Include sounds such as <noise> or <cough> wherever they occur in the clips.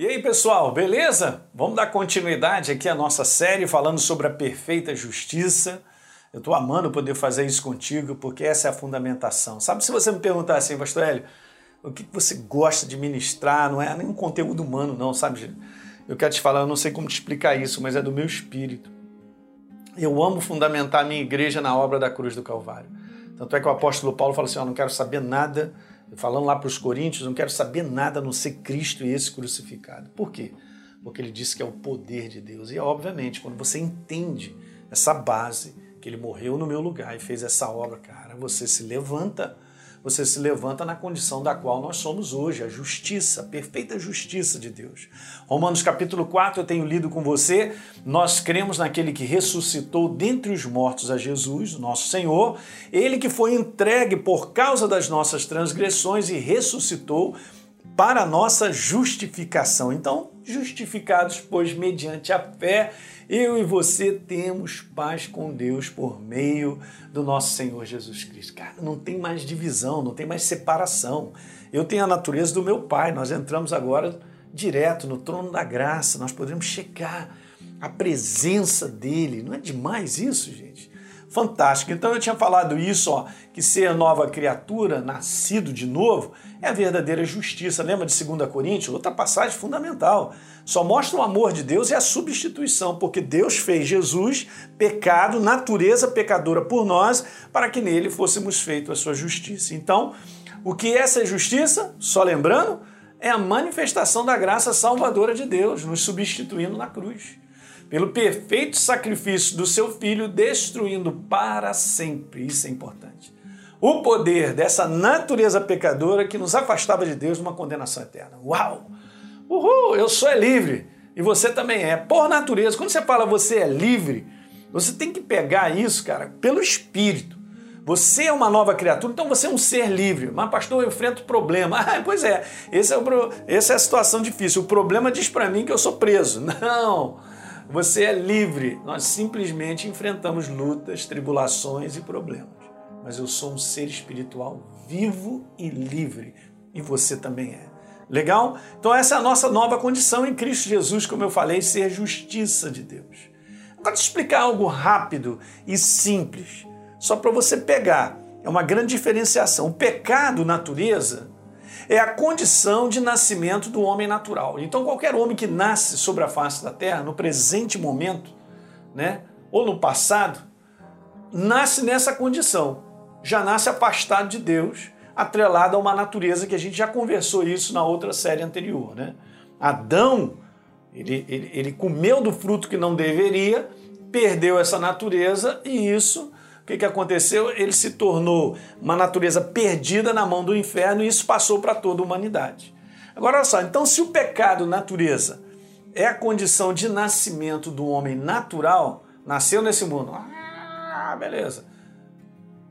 E aí, pessoal, beleza? Vamos dar continuidade aqui à nossa série falando sobre a perfeita justiça. Eu estou amando poder fazer isso contigo, porque essa é a fundamentação. Sabe, se você me perguntar assim, Pastor Hélio, o que você gosta de ministrar, não é nenhum conteúdo humano, não, sabe? Eu quero te falar, eu não sei como te explicar isso, mas é do meu espírito. Eu amo fundamentar a minha igreja na obra da cruz do Calvário. Tanto é que o apóstolo Paulo fala assim: Eu não quero saber nada falando lá para os coríntios, não quero saber nada a não ser Cristo e esse crucificado. Por quê? Porque ele disse que é o poder de Deus. E obviamente, quando você entende essa base, que ele morreu no meu lugar e fez essa obra, cara, você se levanta você se levanta na condição da qual nós somos hoje, a justiça, a perfeita justiça de Deus. Romanos capítulo 4, eu tenho lido com você, nós cremos naquele que ressuscitou dentre os mortos a Jesus, nosso Senhor, ele que foi entregue por causa das nossas transgressões e ressuscitou para a nossa justificação. Então, justificados, pois, mediante a fé, eu e você temos paz com Deus por meio do nosso Senhor Jesus Cristo. Cara, não tem mais divisão, não tem mais separação. Eu tenho a natureza do meu Pai, nós entramos agora direto no trono da graça, nós podemos chegar à presença dele. Não é demais isso, gente? Fantástico. Então eu tinha falado isso, ó, que ser nova criatura, nascido de novo, é a verdadeira justiça. Lembra de 2 Coríntios? Outra passagem fundamental. Só mostra o amor de Deus e a substituição, porque Deus fez Jesus pecado, natureza pecadora por nós, para que nele fôssemos feitos a sua justiça. Então, o que é essa justiça? Só lembrando, é a manifestação da graça salvadora de Deus, nos substituindo na cruz. Pelo perfeito sacrifício do seu filho, destruindo para sempre. Isso é importante o poder dessa natureza pecadora que nos afastava de Deus numa condenação eterna. Uau! Uhul! Eu sou é livre e você também é. Por natureza, quando você fala você é livre, você tem que pegar isso, cara, pelo Espírito. Você é uma nova criatura, então você é um ser livre. Mas, pastor, eu enfrento problema. <laughs> Ah, pois é, esse é o, essa é a situação difícil. O problema diz para mim que eu sou preso. <laughs> Não, você é livre. Nós simplesmente enfrentamos lutas, tribulações e problemas mas eu sou um ser espiritual vivo e livre. E você também é. Legal? Então, essa é a nossa nova condição em Cristo Jesus, como eu falei, ser justiça de Deus. Agora, te explicar algo rápido e simples, só para você pegar. É uma grande diferenciação. O pecado, natureza, é a condição de nascimento do homem natural. Então, qualquer homem que nasce sobre a face da terra, no presente momento, né, ou no passado, nasce nessa condição já nasce afastado de Deus, atrelado a uma natureza que a gente já conversou isso na outra série anterior. Né? Adão, ele, ele, ele comeu do fruto que não deveria, perdeu essa natureza e isso, que, que aconteceu? Ele se tornou uma natureza perdida na mão do inferno e isso passou para toda a humanidade. Agora, olha só, então se o pecado, natureza, é a condição de nascimento do homem natural, nasceu nesse mundo, ah, beleza.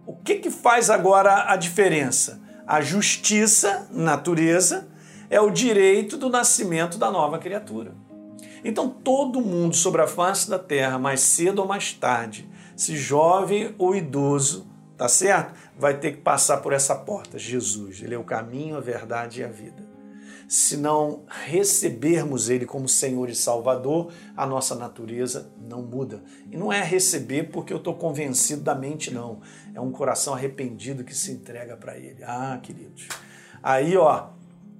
O que, que faz agora a diferença? A justiça, natureza, é o direito do nascimento da nova criatura. Então, todo mundo sobre a face da terra, mais cedo ou mais tarde, se jovem ou idoso, tá certo? Vai ter que passar por essa porta. Jesus, ele é o caminho, a verdade e a vida se não recebermos Ele como Senhor e Salvador, a nossa natureza não muda. E não é receber porque eu estou convencido da mente, não. É um coração arrependido que se entrega para Ele. Ah, queridos. Aí, ó,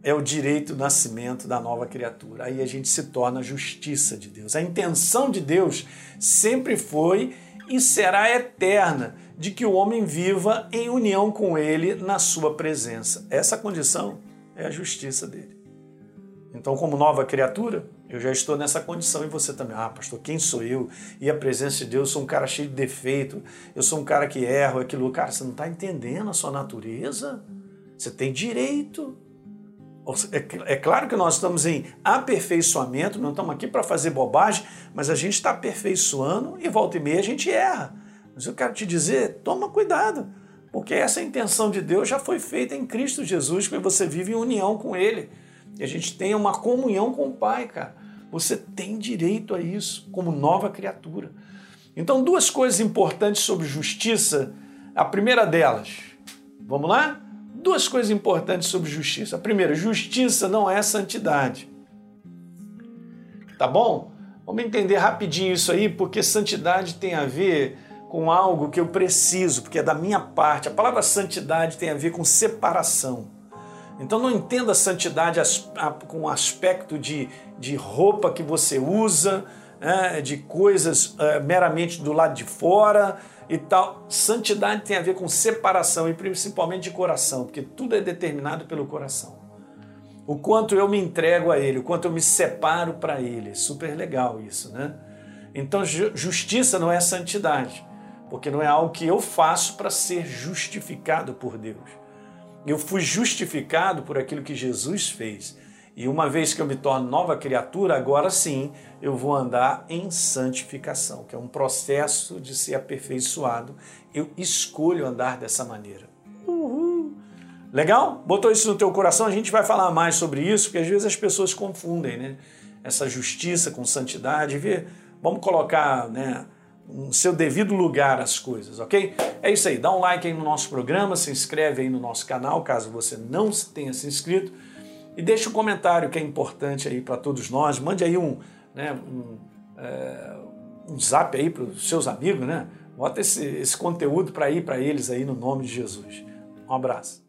é o direito do nascimento da nova criatura. Aí a gente se torna a justiça de Deus. A intenção de Deus sempre foi e será eterna de que o homem viva em união com Ele na sua presença. Essa condição é a justiça dele. Então, como nova criatura, eu já estou nessa condição e você também. Ah, pastor, quem sou eu? E a presença de Deus, eu sou um cara cheio de defeito, eu sou um cara que erro, aquilo. Cara, você não está entendendo a sua natureza? Você tem direito. É, é claro que nós estamos em aperfeiçoamento, não estamos aqui para fazer bobagem, mas a gente está aperfeiçoando e volta e meia a gente erra. Mas eu quero te dizer, toma cuidado, porque essa intenção de Deus já foi feita em Cristo Jesus, que você vive em união com Ele e a gente tenha uma comunhão com o Pai, cara. Você tem direito a isso como nova criatura. Então, duas coisas importantes sobre justiça. A primeira delas, vamos lá? Duas coisas importantes sobre justiça. A primeira, justiça não é santidade. Tá bom? Vamos entender rapidinho isso aí, porque santidade tem a ver com algo que eu preciso, porque é da minha parte. A palavra santidade tem a ver com separação. Então não entenda santidade com o aspecto de, de roupa que você usa, é, de coisas é, meramente do lado de fora e tal. Santidade tem a ver com separação e principalmente de coração, porque tudo é determinado pelo coração. O quanto eu me entrego a Ele, o quanto eu me separo para Ele. Super legal isso, né? Então, justiça não é santidade, porque não é algo que eu faço para ser justificado por Deus. Eu fui justificado por aquilo que Jesus fez. E uma vez que eu me torno nova criatura, agora sim eu vou andar em santificação, que é um processo de ser aperfeiçoado. Eu escolho andar dessa maneira. Uhul. Legal? Botou isso no teu coração? A gente vai falar mais sobre isso, porque às vezes as pessoas confundem, né? Essa justiça com santidade. Vê, vamos colocar, né? no seu devido lugar as coisas, ok? É isso aí, dá um like aí no nosso programa, se inscreve aí no nosso canal, caso você não tenha se inscrito e deixe um comentário que é importante aí para todos nós. Mande aí um, né, um, é, um zap aí para os seus amigos, né? Bota esse, esse conteúdo para ir para eles aí no nome de Jesus. Um abraço.